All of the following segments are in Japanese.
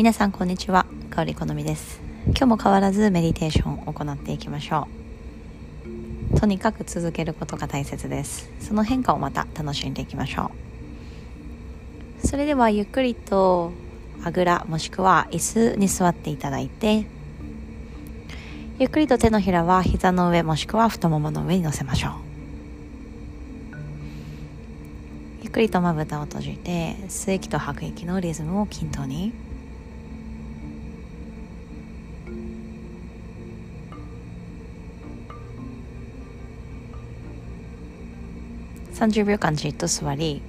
皆さんこんにちは。香り好みです。今日も変わらずメディテーションを行っていきましょう。とにかく続けることが大切です。その変化をまた楽しんでいきましょう。それではゆっくりとあぐらもしくは椅子に座っていただいてゆっくりと手のひらは膝の上もしくは太ももの上に乗せましょう。ゆっくりとまぶたを閉じて吸う息と吐く息のリズムを均等に。30秒間じっと座り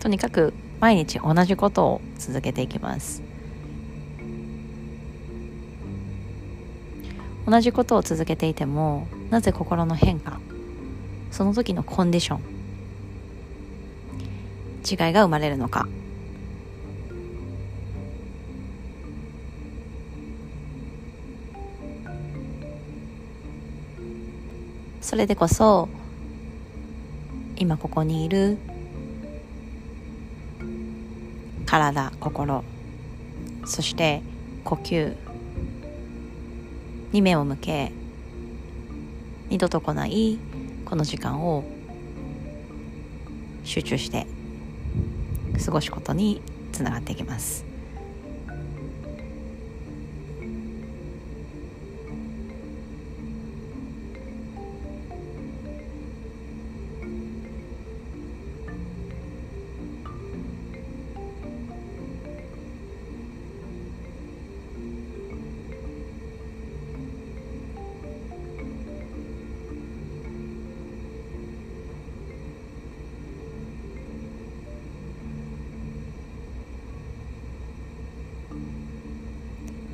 とにかく毎日同じことを続けていきます。同じことを続けていてもなぜ心の変化その時のコンディション違いが生まれるのか。それでこそ今ここにいる。体心。そして呼吸。に目を向け二度と来ないこの時間を集中して過ごすことにつながっていきます。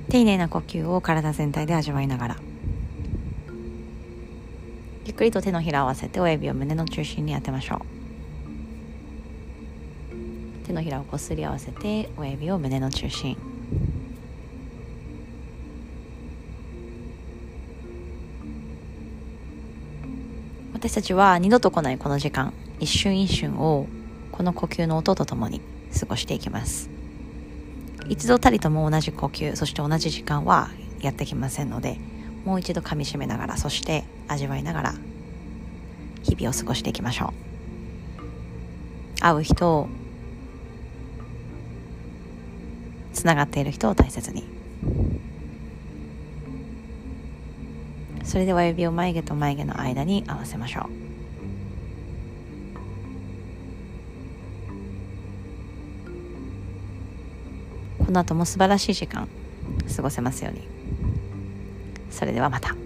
丁寧な呼吸を体全体で味わいながら。ゆっくりと手のひらを合わせて親指を胸の中心に当てましょう。手のひらをこすり合わせて親指を胸の中心。私たちは二度と来ないこの時間。一瞬一瞬をこの呼吸の音とともに過ごしていきます。一度たりとも同じ呼吸そして同じ時間はやってきませんのでもう一度噛みしめながらそして味わいながら日々を過ごしていきましょう。会う人をつながっている人を大切に。それでは指を眉毛と眉毛の間に合わせましょう。の後も素晴らしい時間過ごせますようにそれではまた。